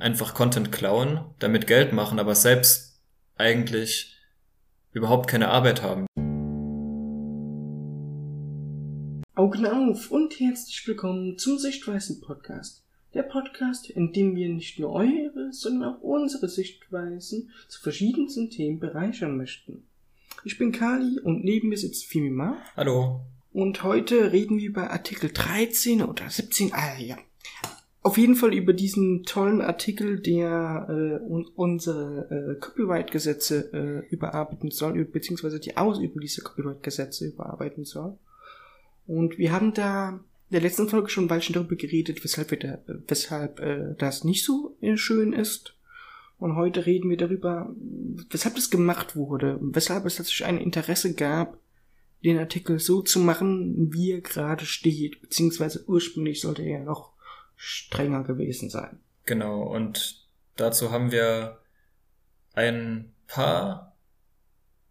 einfach Content klauen, damit Geld machen, aber selbst eigentlich überhaupt keine Arbeit haben. Augen auf und herzlich willkommen zum Sichtweisen Podcast. Der Podcast, in dem wir nicht nur eure, sondern auch unsere Sichtweisen zu verschiedensten Themen bereichern möchten. Ich bin Kali und neben mir sitzt Fimima. Hallo. Und heute reden wir über Artikel 13 oder 17. Ah ja, auf jeden Fall über diesen tollen Artikel, der äh, unsere äh, Copyright-Gesetze äh, überarbeiten soll, beziehungsweise die Ausübung dieser Copyright-Gesetze überarbeiten soll. Und wir haben da in der letzten Folge schon ein Weilchen darüber geredet, weshalb, wir da, weshalb äh, das nicht so äh, schön ist. Und heute reden wir darüber, weshalb das gemacht wurde, weshalb es tatsächlich ein Interesse gab, den Artikel so zu machen, wie er gerade steht, beziehungsweise ursprünglich sollte er ja noch strenger gewesen sein. Genau, und dazu haben wir ein paar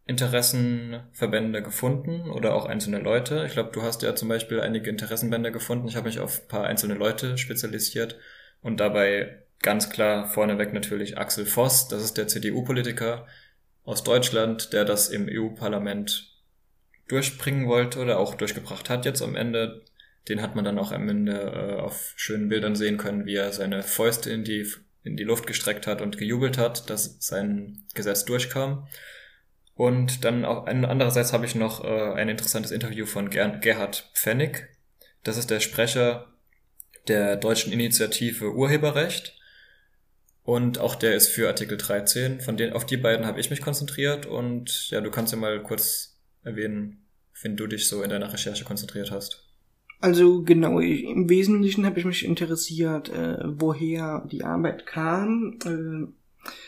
Interessenverbände gefunden oder auch einzelne Leute. Ich glaube, du hast ja zum Beispiel einige Interessenbände gefunden. Ich habe mich auf ein paar einzelne Leute spezialisiert und dabei ganz klar vorneweg natürlich Axel Voss, das ist der CDU-Politiker aus Deutschland, der das im EU-Parlament durchbringen wollte oder auch durchgebracht hat jetzt am Ende den hat man dann auch am Ende äh, auf schönen Bildern sehen können, wie er seine Fäuste in die, in die Luft gestreckt hat und gejubelt hat, dass sein Gesetz durchkam. Und dann auch andererseits habe ich noch äh, ein interessantes Interview von Ger Gerhard Pfennig. Das ist der Sprecher der deutschen Initiative Urheberrecht. Und auch der ist für Artikel 13. Von denen, auf die beiden habe ich mich konzentriert. Und ja, du kannst ja mal kurz erwähnen, wenn du dich so in deiner Recherche konzentriert hast. Also genau, ich, im Wesentlichen habe ich mich interessiert, äh, woher die Arbeit kam. Äh,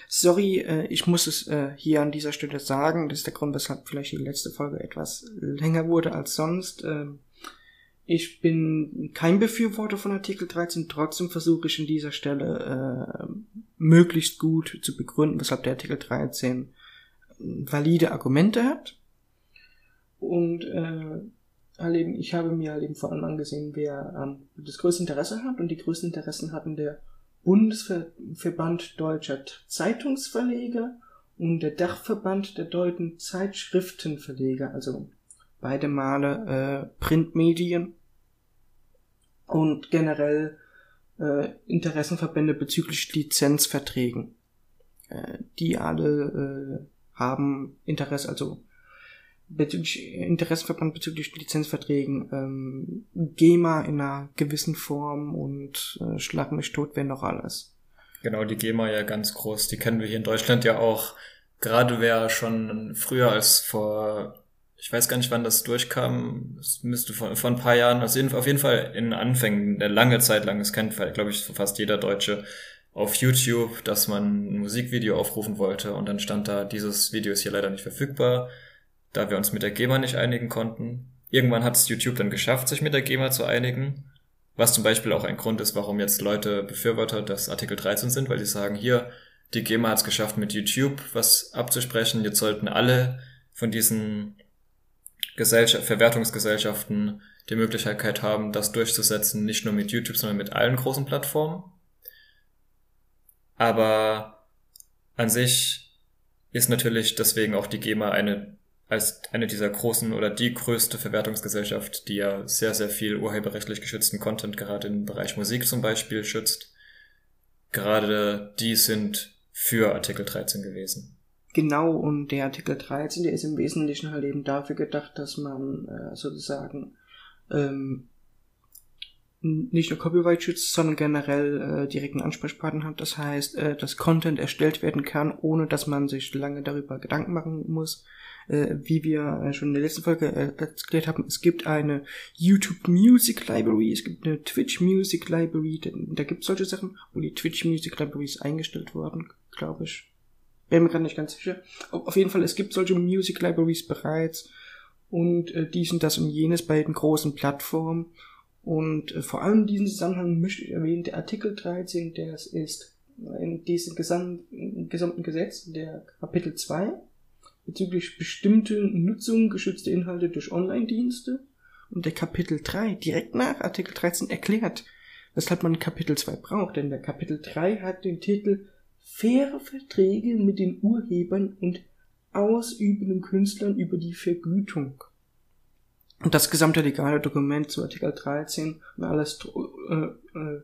sorry, äh, ich muss es äh, hier an dieser Stelle sagen. Das ist der Grund, weshalb vielleicht die letzte Folge etwas länger wurde als sonst. Äh, ich bin kein Befürworter von Artikel 13, trotzdem versuche ich an dieser Stelle äh, möglichst gut zu begründen, weshalb der Artikel 13 valide Argumente hat. Und äh, halt eben, ich habe mir halt eben vor allem angesehen, wer ähm, das größte Interesse hat und die größten Interessen hatten der Bundesverband Deutscher Zeitungsverleger und der Dachverband der deutschen Zeitschriftenverleger, also beide Male äh, Printmedien und generell äh, Interessenverbände bezüglich Lizenzverträgen. Äh, die alle äh, haben Interesse, also bezüglich Interessenverband bezüglich Lizenzverträgen, ähm, GEMA in einer gewissen Form und äh, Schlag mich tot, wenn noch alles. Genau, die GEMA ja ganz groß, die kennen wir hier in Deutschland ja auch. Gerade wer schon früher als vor, ich weiß gar nicht, wann das durchkam, es müsste vor, vor ein paar Jahren, also auf jeden Fall in Anfängen, eine lange Zeit lang, das kennt glaube ich fast jeder Deutsche, auf YouTube, dass man ein Musikvideo aufrufen wollte und dann stand da, dieses Video ist hier leider nicht verfügbar da wir uns mit der GEMA nicht einigen konnten. Irgendwann hat es YouTube dann geschafft, sich mit der GEMA zu einigen, was zum Beispiel auch ein Grund ist, warum jetzt Leute Befürworter des Artikel 13 sind, weil die sagen, hier, die GEMA hat es geschafft, mit YouTube was abzusprechen, jetzt sollten alle von diesen Gesellschaft Verwertungsgesellschaften die Möglichkeit haben, das durchzusetzen, nicht nur mit YouTube, sondern mit allen großen Plattformen. Aber an sich ist natürlich deswegen auch die GEMA eine als eine dieser großen oder die größte Verwertungsgesellschaft, die ja sehr, sehr viel urheberrechtlich geschützten Content gerade im Bereich Musik zum Beispiel schützt. Gerade die sind für Artikel 13 gewesen. Genau, und der Artikel 13, der ist im Wesentlichen halt eben dafür gedacht, dass man äh, sozusagen ähm, nicht nur Copyright schützt, sondern generell äh, direkten Ansprechpartner hat. Das heißt, äh, dass Content erstellt werden kann, ohne dass man sich lange darüber Gedanken machen muss, äh, wie wir äh, schon in der letzten Folge äh, erklärt haben, es gibt eine YouTube Music Library, es gibt eine Twitch Music Library, da, da gibt es solche Sachen, wo die Twitch Music Library ist eingestellt worden, glaube ich. Bin mir gerade nicht ganz sicher. Auf jeden Fall, es gibt solche Music Libraries bereits und äh, dies und das und jenes bei den großen Plattformen. Und äh, vor allem in diesem Zusammenhang möchte ich erwähnen, der Artikel 13, der ist in diesem gesamten Gesetz, der Kapitel 2, bezüglich bestimmte Nutzung geschützter Inhalte durch Online-Dienste und der Kapitel 3 direkt nach Artikel 13 erklärt, weshalb man Kapitel 2 braucht, denn der Kapitel 3 hat den Titel Faire Verträge mit den Urhebern und ausübenden Künstlern über die Vergütung. Und das gesamte legale Dokument zu Artikel 13 und alles äh, äh,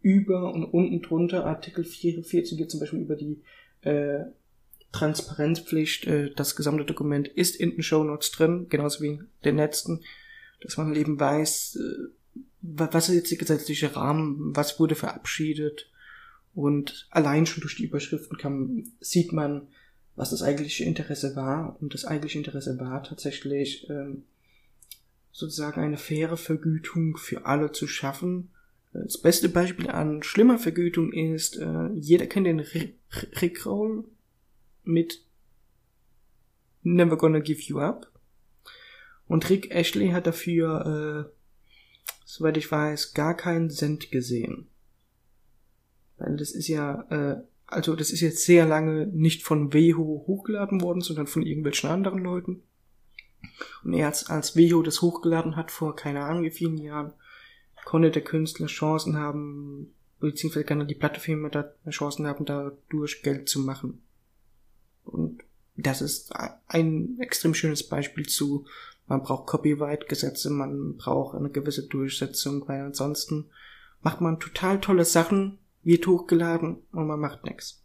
über und unten drunter, Artikel 44 geht zum Beispiel über die äh, Transparenzpflicht, äh, das gesamte Dokument ist in den Show Notes drin, genauso wie in den letzten, dass man eben weiß, äh, was ist jetzt der gesetzliche Rahmen, was wurde verabschiedet. Und allein schon durch die Überschriften kann, sieht man, was das eigentliche Interesse war. Und das eigentliche Interesse war tatsächlich ähm, sozusagen eine faire Vergütung für alle zu schaffen. Das beste Beispiel an schlimmer Vergütung ist, äh, jeder kennt den Rickroll mit Never Gonna Give You Up. Und Rick Ashley hat dafür, äh, soweit ich weiß, gar keinen Cent gesehen. Weil das ist ja, äh, also das ist jetzt sehr lange nicht von Weho hochgeladen worden, sondern von irgendwelchen anderen Leuten. Und erst als Veho das hochgeladen hat, vor keine Ahnung wie vielen Jahren, konnte der Künstler Chancen haben, beziehungsweise kann die Plattefirma da Chancen haben, dadurch Geld zu machen. Das ist ein extrem schönes Beispiel zu, man braucht Copyright-Gesetze, man braucht eine gewisse Durchsetzung, weil ansonsten macht man total tolle Sachen, wird hochgeladen und man macht nichts.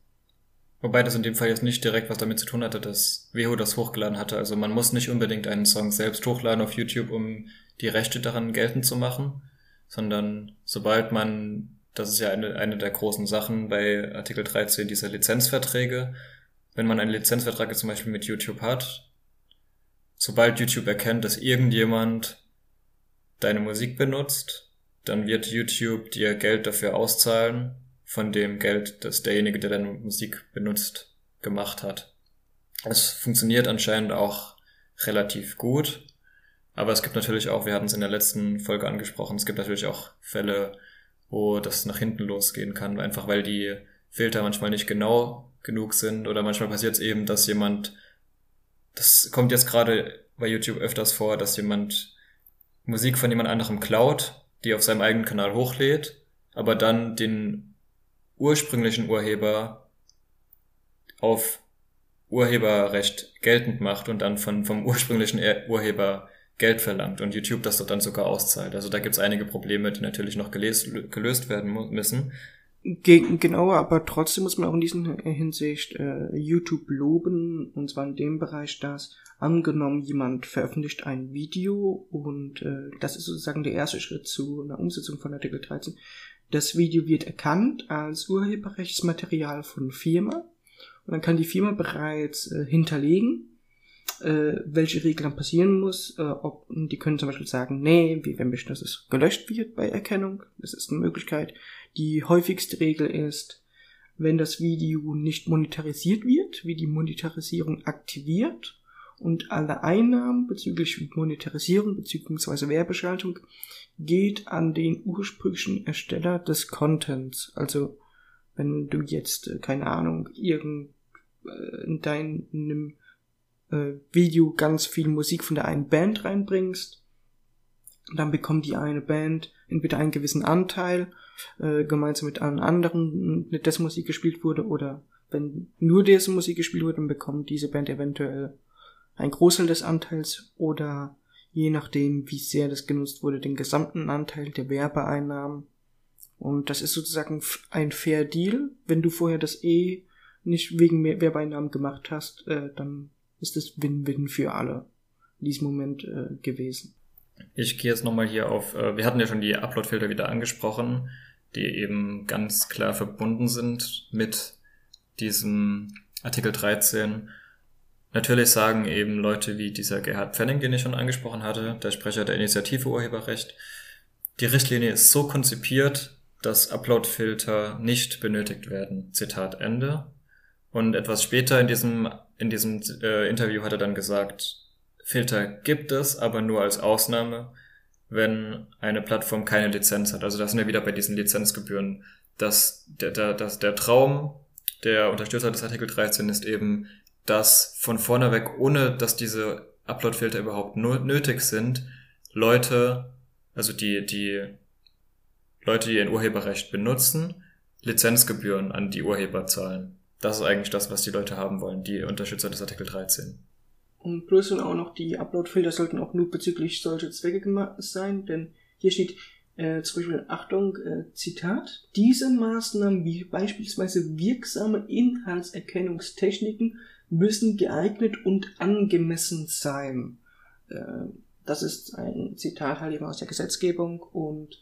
Wobei das in dem Fall jetzt nicht direkt was damit zu tun hatte, dass Veho das hochgeladen hatte. Also man muss nicht unbedingt einen Song selbst hochladen auf YouTube, um die Rechte daran geltend zu machen, sondern sobald man, das ist ja eine, eine der großen Sachen bei Artikel 13 dieser Lizenzverträge, wenn man einen Lizenzvertrag jetzt zum Beispiel mit YouTube hat, sobald YouTube erkennt, dass irgendjemand deine Musik benutzt, dann wird YouTube dir Geld dafür auszahlen, von dem Geld, das derjenige, der deine Musik benutzt, gemacht hat. Es funktioniert anscheinend auch relativ gut, aber es gibt natürlich auch, wir hatten es in der letzten Folge angesprochen, es gibt natürlich auch Fälle, wo das nach hinten losgehen kann, einfach weil die Filter manchmal nicht genau genug sind oder manchmal passiert es eben, dass jemand, das kommt jetzt gerade bei YouTube öfters vor, dass jemand Musik von jemand anderem klaut, die auf seinem eigenen Kanal hochlädt, aber dann den ursprünglichen Urheber auf Urheberrecht geltend macht und dann von, vom ursprünglichen Urheber Geld verlangt und YouTube das dann sogar auszahlt. Also da gibt es einige Probleme, die natürlich noch gelöst, gelöst werden müssen. Genau, aber trotzdem muss man auch in dieser Hinsicht äh, YouTube loben, und zwar in dem Bereich, dass angenommen jemand veröffentlicht ein Video und äh, das ist sozusagen der erste Schritt zu einer Umsetzung von Artikel 13, das Video wird erkannt als Urheberrechtsmaterial von Firma. Und dann kann die Firma bereits äh, hinterlegen, äh, welche Regel dann passieren muss. Äh, ob, die können zum Beispiel sagen, nee, wir möchten, dass es gelöscht wird bei Erkennung. Das ist eine Möglichkeit. Die häufigste Regel ist, wenn das Video nicht monetarisiert wird, wie die Monetarisierung aktiviert und alle Einnahmen bezüglich Monetarisierung bzw. Werbeschaltung geht an den ursprünglichen Ersteller des Contents. Also wenn du jetzt, äh, keine Ahnung, irgend äh, in deinem äh, Video ganz viel Musik von der einen Band reinbringst, dann bekommt die eine Band entweder einen gewissen Anteil äh, gemeinsam mit allen anderen, dessen Musik gespielt wurde, oder wenn nur dessen Musik gespielt wurde, dann bekommt diese Band eventuell ein Großteil des Anteils oder je nachdem, wie sehr das genutzt wurde, den gesamten Anteil der Werbeeinnahmen. Und das ist sozusagen ein Fair Deal. Wenn du vorher das eh nicht wegen Werbeeinnahmen gemacht hast, äh, dann ist es Win-Win für alle in diesem Moment äh, gewesen. Ich gehe jetzt nochmal hier auf, äh, wir hatten ja schon die Upload-Filter wieder angesprochen, die eben ganz klar verbunden sind mit diesem Artikel 13 Natürlich sagen eben Leute wie dieser Gerhard Pfenning, den ich schon angesprochen hatte, der Sprecher der Initiative Urheberrecht, die Richtlinie ist so konzipiert, dass Uploadfilter nicht benötigt werden. Zitat Ende. Und etwas später in diesem, in diesem äh, Interview hat er dann gesagt, Filter gibt es, aber nur als Ausnahme, wenn eine Plattform keine Lizenz hat. Also da sind wir wieder bei diesen Lizenzgebühren. Das, der, der, das, der Traum der Unterstützer des Artikel 13 ist eben, dass von vorne weg, ohne dass diese Upload-Filter überhaupt nötig sind, Leute, also die, die Leute, die ein Urheberrecht benutzen, Lizenzgebühren an die Urheber zahlen. Das ist eigentlich das, was die Leute haben wollen, die Unterstützer des Artikel 13. Und plus und auch noch die Upload-Filter sollten auch nur bezüglich solcher Zwecke gemacht sein, denn hier steht äh, zum Beispiel, Achtung, äh, Zitat, diese Maßnahmen wie beispielsweise wirksame Inhaltserkennungstechniken müssen geeignet und angemessen sein. Äh, das ist ein Zitat halt eben aus der Gesetzgebung und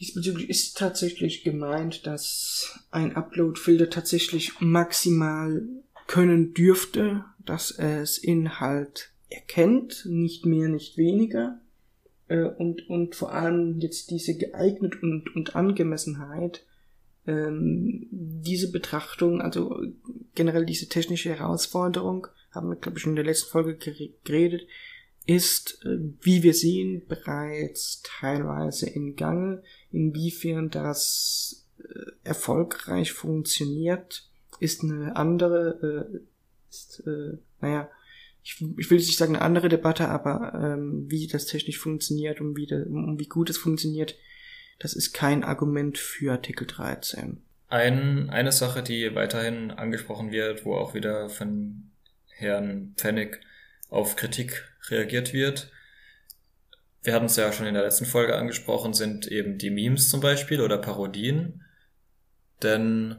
diesbezüglich ist tatsächlich gemeint, dass ein Upload-Filter tatsächlich maximal können dürfte, dass es Inhalt erkennt, nicht mehr, nicht weniger. Äh, und, und vor allem jetzt diese geeignet und, und Angemessenheit, ähm, diese Betrachtung, also generell diese technische Herausforderung, haben wir, glaube ich, in der letzten Folge geredet, ist, äh, wie wir sehen, bereits teilweise in Gange. Inwiefern das äh, erfolgreich funktioniert, ist eine andere, äh, ist, naja, ich, ich will nicht sagen eine andere Debatte, aber ähm, wie das technisch funktioniert und wie, de, um wie gut es funktioniert, das ist kein Argument für Artikel 13. Ein, eine Sache, die weiterhin angesprochen wird, wo auch wieder von Herrn Pfennig auf Kritik reagiert wird. Wir hatten es ja schon in der letzten Folge angesprochen, sind eben die Memes zum Beispiel oder Parodien. Denn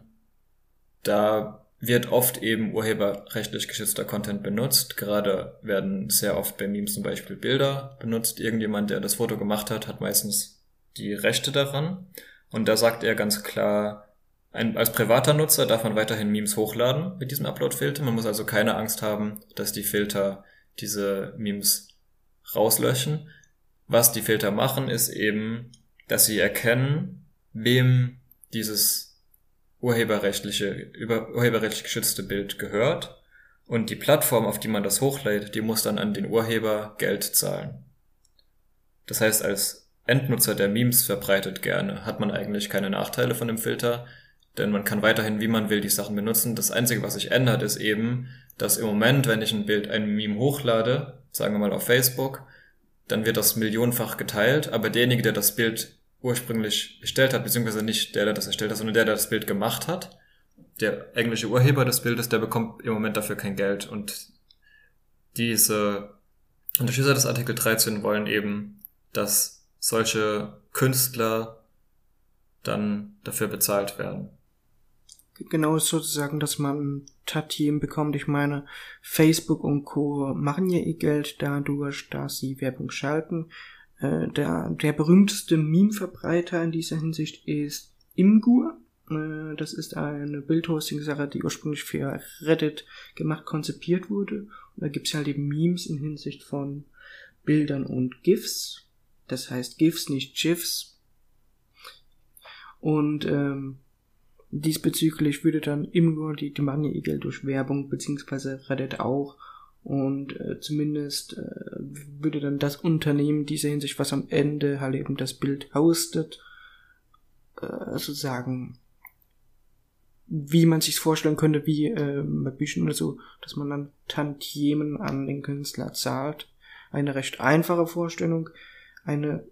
da wird oft eben urheberrechtlich geschützter Content benutzt. Gerade werden sehr oft bei Memes zum Beispiel Bilder benutzt. Irgendjemand, der das Foto gemacht hat, hat meistens die Rechte daran. Und da sagt er ganz klar, ein, als privater Nutzer darf man weiterhin Memes hochladen mit diesem Upload-Filter. Man muss also keine Angst haben, dass die Filter diese Memes rauslöschen. Was die Filter machen, ist eben, dass sie erkennen, wem dieses urheberrechtliche, über, urheberrechtlich geschützte Bild gehört und die Plattform, auf die man das hochlädt, die muss dann an den Urheber Geld zahlen. Das heißt, als Endnutzer der Memes verbreitet gerne, hat man eigentlich keine Nachteile von dem Filter, denn man kann weiterhin, wie man will, die Sachen benutzen. Das Einzige, was sich ändert, ist eben, dass im Moment, wenn ich ein Bild, ein Meme hochlade, sagen wir mal auf Facebook, dann wird das millionenfach geteilt, aber derjenige, der das Bild ursprünglich erstellt hat, beziehungsweise nicht der, der das erstellt hat, sondern der, der das Bild gemacht hat, der englische Urheber des Bildes, der bekommt im Moment dafür kein Geld. Und diese Unterstützer des Artikel 13 wollen eben, dass solche Künstler dann dafür bezahlt werden genau sozusagen, dass man Tatien bekommt. Ich meine, Facebook und Co. machen ja ihr Geld dadurch, dass sie Werbung schalten. Äh, der, der berühmteste Meme-Verbreiter in dieser Hinsicht ist Imgur. Äh, das ist eine Bildhosting-Sache, die ursprünglich für Reddit gemacht, konzipiert wurde. Und da gibt's halt eben Memes in Hinsicht von Bildern und GIFs. Das heißt GIFs, nicht GIFs. Und ähm, Diesbezüglich würde dann immer die Demagne Geld durch Werbung beziehungsweise Reddit auch und äh, zumindest äh, würde dann das Unternehmen dieser Hinsicht, was am Ende halt eben das Bild hostet, äh, sozusagen, wie man sich vorstellen könnte, wie äh, bei Büchern oder so, dass man dann Tantiemen an den Künstler zahlt. Eine recht einfache Vorstellung, eine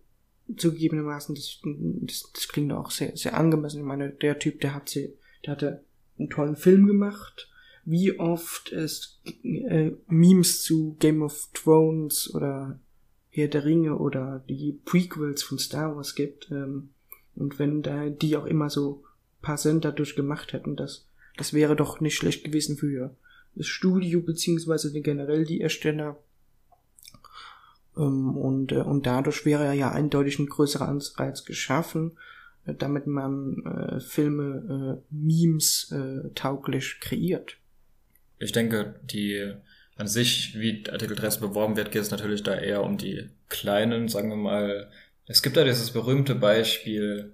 zugegebenermaßen, das, das, das klingt auch sehr, sehr angemessen. Ich meine, der Typ, der hat sie, der hatte einen tollen Film gemacht. Wie oft es äh, Memes zu Game of Thrones oder Herr der Ringe oder die Prequels von Star Wars gibt. Ähm, und wenn da die auch immer so paar Cent dadurch gemacht hätten, das, das wäre doch nicht schlecht gewesen für das Studio beziehungsweise generell die Ersteller und, äh, und dadurch wäre ja eindeutig ein größerer Anreiz geschaffen, äh, damit man äh, Filme Memes tauglich kreiert. Ich denke, die an sich, wie Artikel 13 beworben wird, geht es natürlich da eher um die kleinen, sagen wir mal. Es gibt da dieses berühmte Beispiel,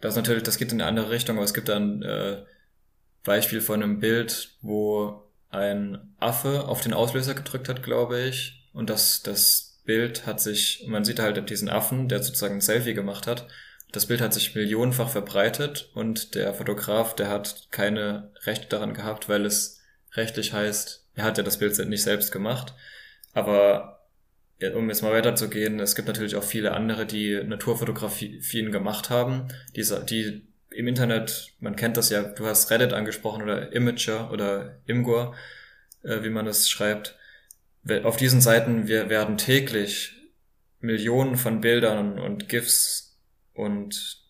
das natürlich, das geht in eine andere Richtung, aber es gibt da ein äh, Beispiel von einem Bild, wo ein Affe auf den Auslöser gedrückt hat, glaube ich, und das, das Bild hat sich, man sieht halt diesen Affen, der sozusagen ein Selfie gemacht hat. Das Bild hat sich millionenfach verbreitet und der Fotograf, der hat keine Rechte daran gehabt, weil es rechtlich heißt, er hat ja das Bild nicht selbst gemacht. Aber um jetzt mal weiterzugehen, es gibt natürlich auch viele andere, die Naturfotografien gemacht haben, die, die im Internet, man kennt das ja, du hast Reddit angesprochen oder Imager oder Imgur, äh, wie man das schreibt. Auf diesen Seiten wir werden täglich Millionen von Bildern und GIFs und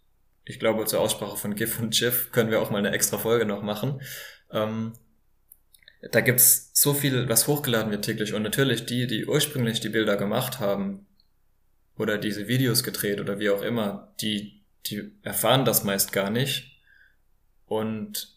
ich glaube zur Aussprache von GIF und GIF können wir auch mal eine extra Folge noch machen. Ähm, da gibt's so viel, was hochgeladen wird täglich und natürlich die, die ursprünglich die Bilder gemacht haben oder diese Videos gedreht oder wie auch immer, die, die erfahren das meist gar nicht und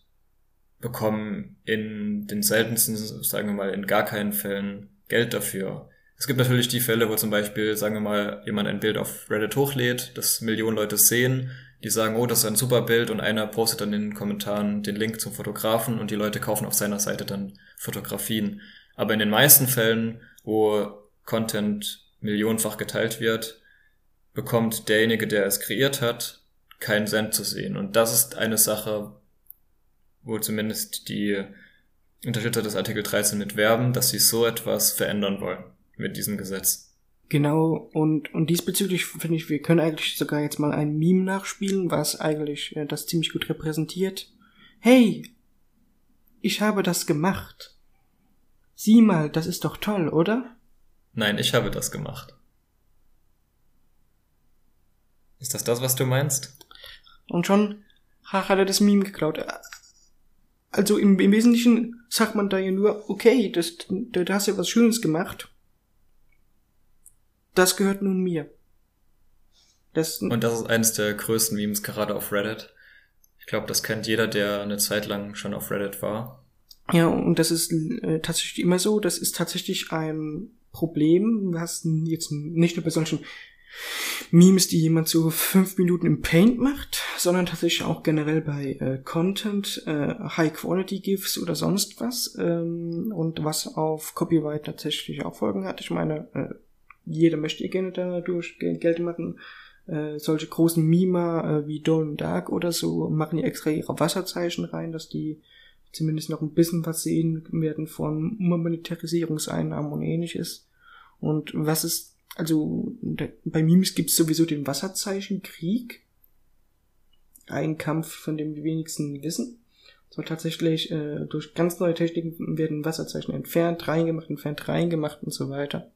bekommen in den seltensten, sagen wir mal, in gar keinen Fällen Geld dafür. Es gibt natürlich die Fälle, wo zum Beispiel, sagen wir mal, jemand ein Bild auf Reddit hochlädt, das Millionen Leute sehen, die sagen, oh, das ist ein super Bild und einer postet dann in den Kommentaren den Link zum Fotografen und die Leute kaufen auf seiner Seite dann Fotografien. Aber in den meisten Fällen, wo Content millionenfach geteilt wird, bekommt derjenige, der es kreiert hat, keinen Cent zu sehen. Und das ist eine Sache, wo zumindest die Unterstützer des Artikel 13 mit werben, dass sie so etwas verändern wollen mit diesem Gesetz. Genau, und, und diesbezüglich finde ich, wir können eigentlich sogar jetzt mal ein Meme nachspielen, was eigentlich äh, das ziemlich gut repräsentiert. Hey, ich habe das gemacht. Sieh mal, das ist doch toll, oder? Nein, ich habe das gemacht. Ist das das, was du meinst? Und schon hat er das Meme geklaut. Also im, im Wesentlichen sagt man da ja nur, okay, das, du hast ja was Schönes gemacht das gehört nun mir. Das und das ist eines der größten Memes gerade auf Reddit. Ich glaube, das kennt jeder, der eine Zeit lang schon auf Reddit war. Ja, und das ist äh, tatsächlich immer so. Das ist tatsächlich ein Problem, was jetzt nicht nur bei solchen Memes, die jemand so fünf Minuten im Paint macht, sondern tatsächlich auch generell bei äh, Content, äh, High-Quality-GIFs oder sonst was. Ähm, und was auf Copyright tatsächlich auch Folgen hat. Ich meine, äh, jeder möchte gerne dadurch Geld machen. Äh, solche großen Mima äh, wie Dawn Dark oder so machen ja extra ihre Wasserzeichen rein, dass die zumindest noch ein bisschen was sehen werden von Monetarisierungseinnahmen und ähnliches. Und was ist, also bei Memes gibt es sowieso den Wasserzeichenkrieg. Ein Kampf, von dem die wenigsten wissen. So tatsächlich äh, durch ganz neue Techniken werden Wasserzeichen entfernt, reingemacht, entfernt, reingemacht und so weiter.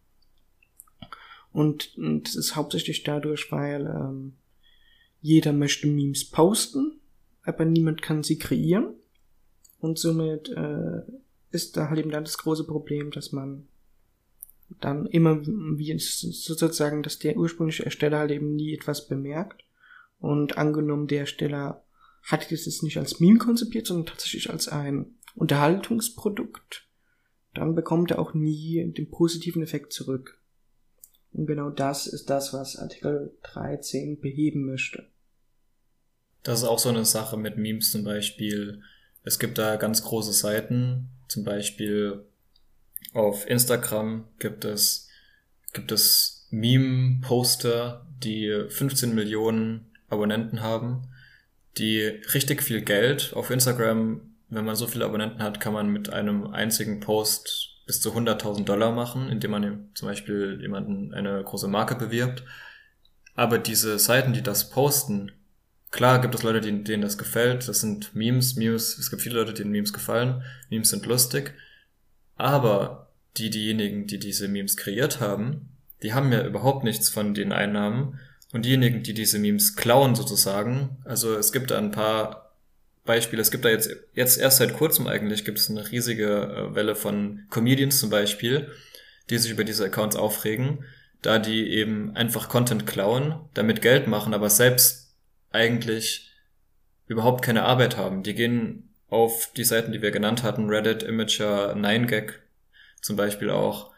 Und, und das ist hauptsächlich dadurch, weil ähm, jeder möchte Memes posten, aber niemand kann sie kreieren. Und somit äh, ist da halt eben dann das große Problem, dass man dann immer wie sozusagen, dass der ursprüngliche Ersteller halt eben nie etwas bemerkt. Und angenommen, der Ersteller hat es nicht als Meme konzipiert, sondern tatsächlich als ein Unterhaltungsprodukt, dann bekommt er auch nie den positiven Effekt zurück. Und genau das ist das, was Artikel 13 beheben möchte. Das ist auch so eine Sache mit Memes zum Beispiel. Es gibt da ganz große Seiten, zum Beispiel auf Instagram gibt es, gibt es Meme-Poster, die 15 Millionen Abonnenten haben, die richtig viel Geld auf Instagram, wenn man so viele Abonnenten hat, kann man mit einem einzigen Post bis zu 100.000 Dollar machen, indem man zum Beispiel jemanden eine große Marke bewirbt. Aber diese Seiten, die das posten, klar gibt es Leute, denen das gefällt. Das sind Memes, Memes. Es gibt viele Leute, denen Memes gefallen. Memes sind lustig. Aber die, diejenigen, die diese Memes kreiert haben, die haben ja überhaupt nichts von den Einnahmen. Und diejenigen, die diese Memes klauen sozusagen, also es gibt da ein paar Beispiele. Es gibt da jetzt, jetzt erst seit kurzem eigentlich, gibt es eine riesige äh, Welle von Comedians zum Beispiel, die sich über diese Accounts aufregen, da die eben einfach Content klauen, damit Geld machen, aber selbst eigentlich überhaupt keine Arbeit haben. Die gehen auf die Seiten, die wir genannt hatten, Reddit, Imager, 9gag zum Beispiel auch,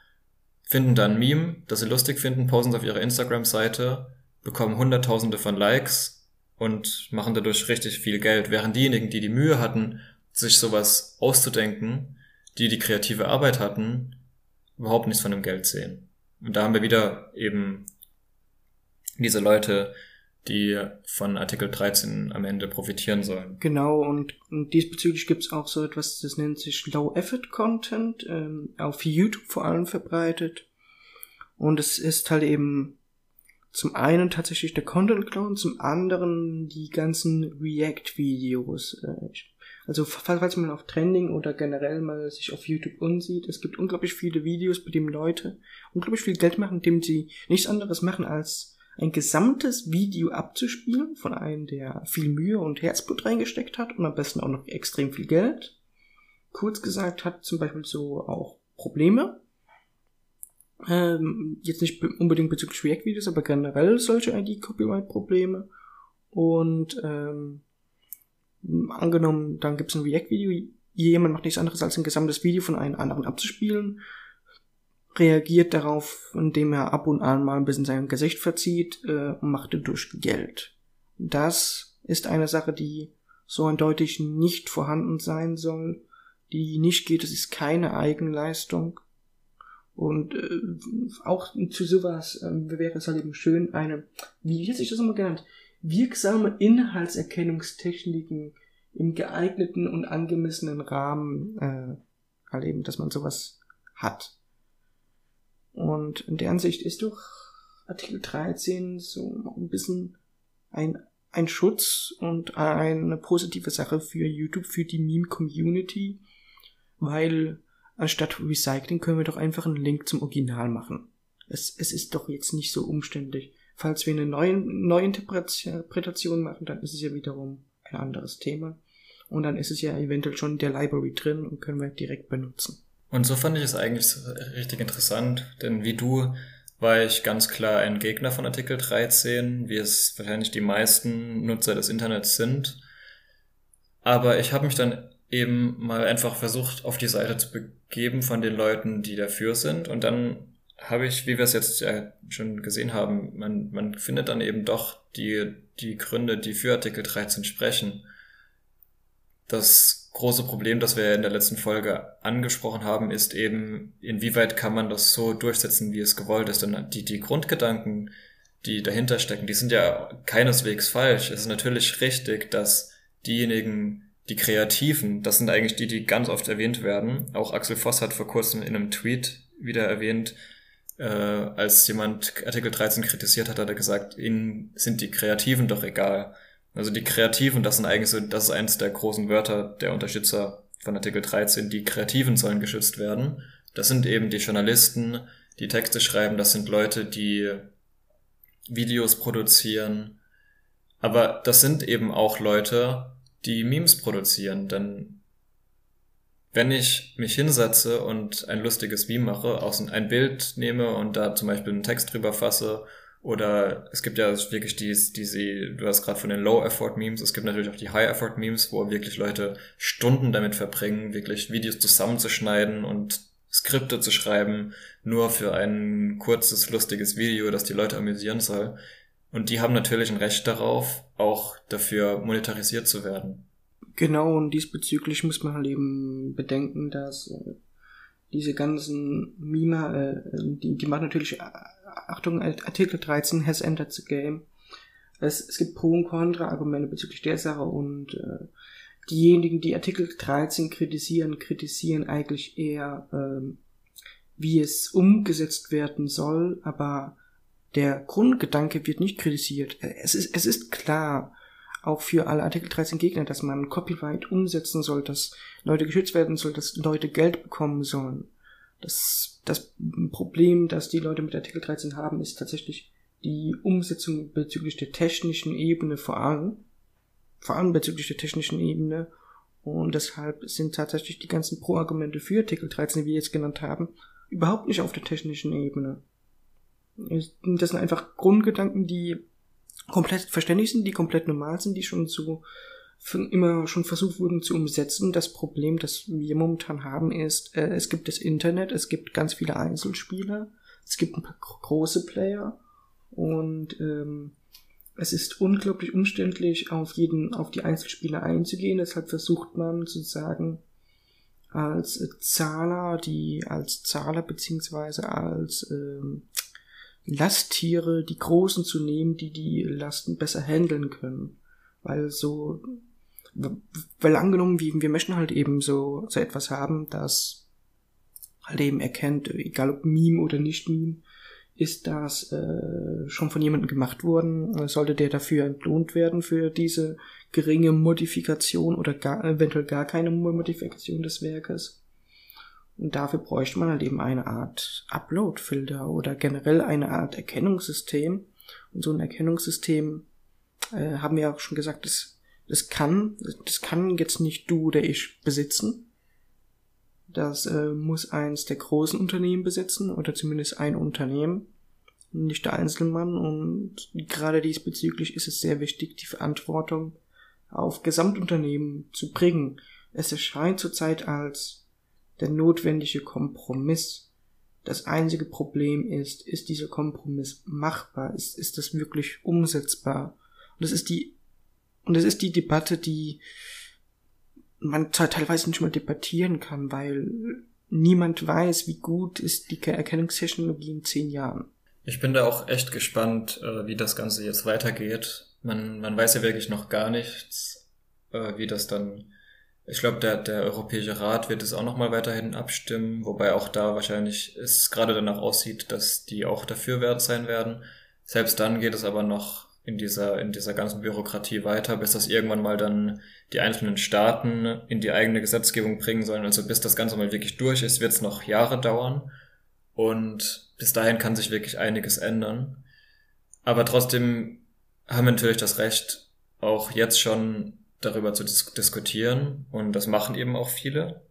finden dann Meme, das sie lustig finden, posten es auf ihre Instagram-Seite, bekommen Hunderttausende von Likes und machen dadurch richtig viel Geld, während diejenigen, die die Mühe hatten, sich sowas auszudenken, die die kreative Arbeit hatten, überhaupt nichts von dem Geld sehen. Und da haben wir wieder eben diese Leute, die von Artikel 13 am Ende profitieren sollen. Genau, und, und diesbezüglich gibt's auch so etwas, das nennt sich Low-Effort-Content, ähm, auf YouTube vor allem verbreitet. Und es ist halt eben zum einen tatsächlich der Content Clown, zum anderen die ganzen React-Videos. Äh, also falls man auf Trending oder generell mal sich auf YouTube unsieht, es gibt unglaublich viele Videos, bei denen Leute unglaublich viel Geld machen, indem sie nichts anderes machen, als ein gesamtes Video abzuspielen von einem, der viel Mühe und Herzblut reingesteckt hat und am besten auch noch extrem viel Geld. Kurz gesagt hat zum Beispiel so auch Probleme. Ähm, jetzt nicht unbedingt bezüglich React-Videos, aber generell solche ID-Copyright-Probleme. Und ähm, angenommen, dann gibt es ein React-Video, jemand macht nichts anderes als ein gesamtes Video von einem anderen abzuspielen, reagiert darauf, indem er ab und an mal ein bisschen sein Gesicht verzieht äh, und macht durch Geld. Das ist eine Sache, die so eindeutig nicht vorhanden sein soll, die nicht geht, es ist keine Eigenleistung. Und äh, auch zu sowas äh, wäre es halt eben schön, eine, wie hat sich das immer genannt, wirksame Inhaltserkennungstechniken im geeigneten und angemessenen Rahmen äh, halt eben, dass man sowas hat. Und in der Ansicht ist doch Artikel 13 so ein bisschen ein, ein Schutz und eine positive Sache für YouTube, für die Meme-Community, weil anstatt Recycling können wir doch einfach einen Link zum Original machen. Es, es ist doch jetzt nicht so umständlich. Falls wir eine neue, neue Interpretation machen, dann ist es ja wiederum ein anderes Thema. Und dann ist es ja eventuell schon in der Library drin und können wir direkt benutzen. Und so fand ich es eigentlich richtig interessant, denn wie du war ich ganz klar ein Gegner von Artikel 13, wie es wahrscheinlich die meisten Nutzer des Internets sind. Aber ich habe mich dann eben mal einfach versucht, auf die Seite zu begeben von den Leuten, die dafür sind. Und dann habe ich, wie wir es jetzt ja schon gesehen haben, man, man findet dann eben doch die, die Gründe, die für Artikel 13 sprechen. Das große Problem, das wir in der letzten Folge angesprochen haben, ist eben, inwieweit kann man das so durchsetzen, wie es gewollt ist. Denn die, die Grundgedanken, die dahinter stecken, die sind ja keineswegs falsch. Es ist natürlich richtig, dass diejenigen, die Kreativen, das sind eigentlich die, die ganz oft erwähnt werden. Auch Axel Voss hat vor kurzem in einem Tweet wieder erwähnt, äh, als jemand Artikel 13 kritisiert hat, hat er gesagt, ihnen sind die Kreativen doch egal. Also die Kreativen, das sind eigentlich so, das ist eins der großen Wörter der Unterstützer von Artikel 13, die Kreativen sollen geschützt werden. Das sind eben die Journalisten, die Texte schreiben, das sind Leute, die Videos produzieren. Aber das sind eben auch Leute, die Memes produzieren, denn wenn ich mich hinsetze und ein lustiges Meme mache, aus ein Bild nehme und da zum Beispiel einen Text drüber fasse, oder es gibt ja wirklich die, diese, du hast gerade von den Low-Effort-Memes, es gibt natürlich auch die High-Effort-Memes, wo wirklich Leute Stunden damit verbringen, wirklich Videos zusammenzuschneiden und Skripte zu schreiben, nur für ein kurzes, lustiges Video, das die Leute amüsieren soll. Und die haben natürlich ein Recht darauf, auch dafür monetarisiert zu werden. Genau, und diesbezüglich muss man halt eben bedenken, dass äh, diese ganzen Mima, äh, die, die machen natürlich, äh, Achtung, Artikel 13 has entered the game. Es, es gibt Pro- und Contra-Argumente bezüglich der Sache und äh, diejenigen, die Artikel 13 kritisieren, kritisieren eigentlich eher, ähm, wie es umgesetzt werden soll, aber der Grundgedanke wird nicht kritisiert. Es ist, es ist klar, auch für alle Artikel 13 Gegner, dass man Copyright umsetzen soll, dass Leute geschützt werden soll, dass Leute Geld bekommen sollen. Das, das Problem, das die Leute mit Artikel 13 haben, ist tatsächlich die Umsetzung bezüglich der technischen Ebene vor allem. Vor allem bezüglich der technischen Ebene. Und deshalb sind tatsächlich die ganzen Pro-Argumente für Artikel 13, wie wir jetzt genannt haben, überhaupt nicht auf der technischen Ebene. Das sind einfach Grundgedanken, die komplett verständlich sind, die komplett normal sind, die schon so immer schon versucht wurden zu umsetzen. Das Problem, das wir momentan haben, ist, äh, es gibt das Internet, es gibt ganz viele Einzelspieler, es gibt ein paar große Player und ähm, es ist unglaublich umständlich, auf jeden, auf die Einzelspieler einzugehen. Deshalb versucht man sozusagen als Zahler, die als Zahler beziehungsweise als ähm, Lasttiere, die Großen zu nehmen, die die Lasten besser handeln können. Weil so, weil angenommen, wir, wir möchten halt eben so, so etwas haben, das halt eben erkennt, egal ob Meme oder nicht Meme, ist das äh, schon von jemandem gemacht worden? Sollte der dafür entlohnt werden für diese geringe Modifikation oder gar, eventuell gar keine Modifikation des Werkes? Und dafür bräuchte man halt eben eine Art Upload-Filter oder generell eine Art Erkennungssystem. Und so ein Erkennungssystem äh, haben wir auch schon gesagt, das, das kann, das kann jetzt nicht du oder ich besitzen. Das äh, muss eins der großen Unternehmen besitzen oder zumindest ein Unternehmen, nicht der Einzelmann. Und gerade diesbezüglich ist es sehr wichtig, die Verantwortung auf Gesamtunternehmen zu bringen. Es erscheint zurzeit als der notwendige Kompromiss. Das einzige Problem ist, ist dieser Kompromiss machbar? Ist, ist das wirklich umsetzbar? Und das ist die, und das ist die Debatte, die man teilweise nicht mal debattieren kann, weil niemand weiß, wie gut ist die Erkennungstechnologie in zehn Jahren. Ich bin da auch echt gespannt, äh, wie das Ganze jetzt weitergeht. Man, man weiß ja wirklich noch gar nichts, äh, wie das dann. Ich glaube, der, der Europäische Rat wird es auch nochmal weiterhin abstimmen, wobei auch da wahrscheinlich es gerade danach aussieht, dass die auch dafür wert sein werden. Selbst dann geht es aber noch in dieser, in dieser ganzen Bürokratie weiter, bis das irgendwann mal dann die einzelnen Staaten in die eigene Gesetzgebung bringen sollen. Also bis das Ganze mal wirklich durch ist, wird es noch Jahre dauern. Und bis dahin kann sich wirklich einiges ändern. Aber trotzdem haben wir natürlich das Recht, auch jetzt schon darüber zu dis diskutieren. Und das machen eben auch viele.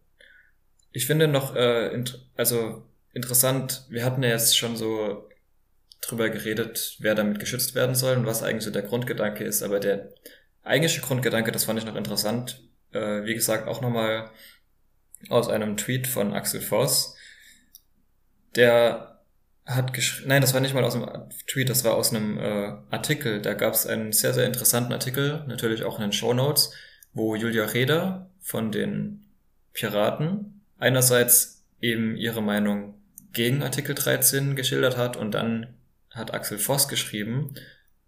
Ich finde noch, äh, int also interessant, wir hatten ja jetzt schon so drüber geredet, wer damit geschützt werden soll und was eigentlich so der Grundgedanke ist. Aber der eigentliche Grundgedanke, das fand ich noch interessant, äh, wie gesagt, auch nochmal aus einem Tweet von Axel Voss. Der hat geschrieben, nein, das war nicht mal aus einem Tweet, das war aus einem äh, Artikel. Da gab es einen sehr, sehr interessanten Artikel, natürlich auch in den Show Notes, wo Julia Reda von den Piraten einerseits eben ihre Meinung gegen Artikel 13 geschildert hat und dann hat Axel Voss geschrieben,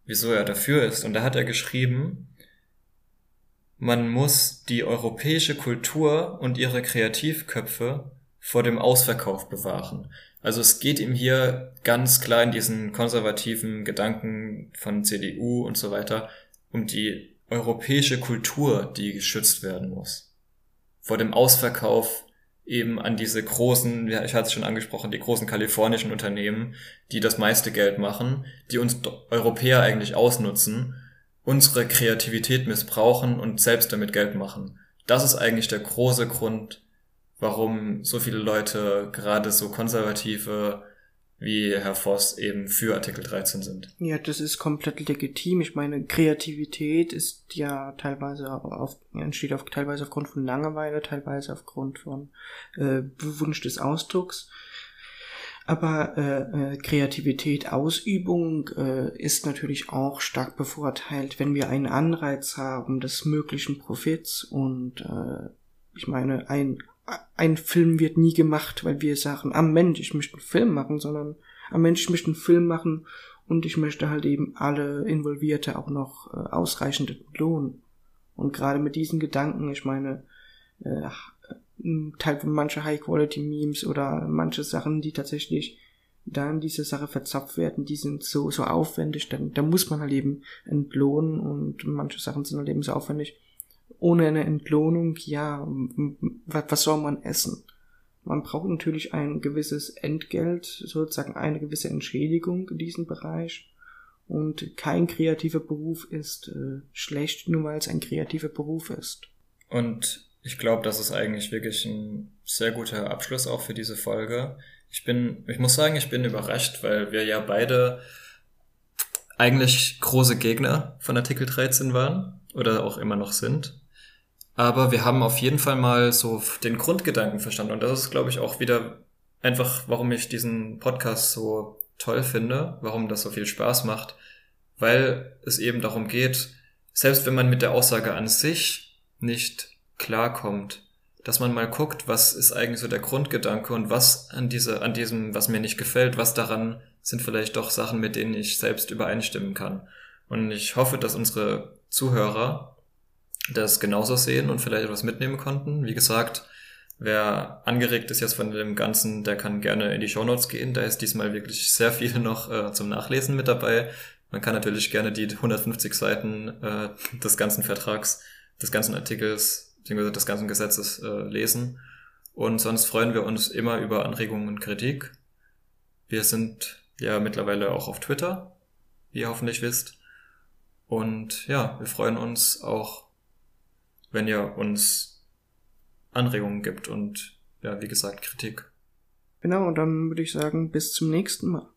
wieso er dafür ist. Und da hat er geschrieben, man muss die europäische Kultur und ihre Kreativköpfe vor dem Ausverkauf bewahren. Also es geht ihm hier ganz klar in diesen konservativen Gedanken von CDU und so weiter um die europäische Kultur, die geschützt werden muss. Vor dem Ausverkauf eben an diese großen, ich hatte es schon angesprochen, die großen kalifornischen Unternehmen, die das meiste Geld machen, die uns Europäer eigentlich ausnutzen, unsere Kreativität missbrauchen und selbst damit Geld machen. Das ist eigentlich der große Grund, warum so viele Leute, gerade so konservative wie Herr Voss eben für Artikel 13 sind. Ja, das ist komplett legitim. Ich meine, Kreativität ist ja teilweise auf, entsteht auf, teilweise aufgrund von Langeweile, teilweise aufgrund von äh, Wunsch des Ausdrucks. Aber äh, äh, Kreativität, Ausübung äh, ist natürlich auch stark bevorteilt, wenn wir einen Anreiz haben des möglichen Profits und äh, ich meine, ein ein Film wird nie gemacht, weil wir sagen, am Mensch, ich möchte einen Film machen, sondern am Mensch, ich möchte einen Film machen und ich möchte halt eben alle Involvierte auch noch äh, ausreichend entlohnen. Und gerade mit diesen Gedanken, ich meine, äh, Teil von manche High-Quality-Memes oder manche Sachen, die tatsächlich da in diese Sache verzapft werden, die sind so, so aufwendig, dann, da muss man halt eben entlohnen und manche Sachen sind halt eben so aufwendig ohne eine Entlohnung, ja, was soll man essen? Man braucht natürlich ein gewisses Entgelt, sozusagen eine gewisse Entschädigung in diesem Bereich. Und kein kreativer Beruf ist äh, schlecht, nur weil es ein kreativer Beruf ist. Und ich glaube, das ist eigentlich wirklich ein sehr guter Abschluss auch für diese Folge. Ich bin, ich muss sagen, ich bin überrascht, weil wir ja beide eigentlich große Gegner von Artikel 13 waren oder auch immer noch sind. Aber wir haben auf jeden Fall mal so den Grundgedanken verstanden. Und das ist, glaube ich, auch wieder einfach, warum ich diesen Podcast so toll finde, warum das so viel Spaß macht, weil es eben darum geht, selbst wenn man mit der Aussage an sich nicht klarkommt, dass man mal guckt, was ist eigentlich so der Grundgedanke und was an diese, an diesem, was mir nicht gefällt, was daran sind vielleicht doch Sachen, mit denen ich selbst übereinstimmen kann. Und ich hoffe, dass unsere Zuhörer das genauso sehen und vielleicht etwas mitnehmen konnten. Wie gesagt, Wer angeregt ist jetzt von dem Ganzen, der kann gerne in die Shownotes gehen. Da ist diesmal wirklich sehr viel noch äh, zum Nachlesen mit dabei. Man kann natürlich gerne die 150 Seiten äh, des ganzen Vertrags, des ganzen Artikels, beziehungsweise des ganzen Gesetzes äh, lesen. Und sonst freuen wir uns immer über Anregungen und Kritik. Wir sind ja mittlerweile auch auf Twitter, wie ihr hoffentlich wisst. Und ja, wir freuen uns auch, wenn ihr uns Anregungen gibt und ja, wie gesagt, Kritik. Genau, und dann würde ich sagen, bis zum nächsten Mal.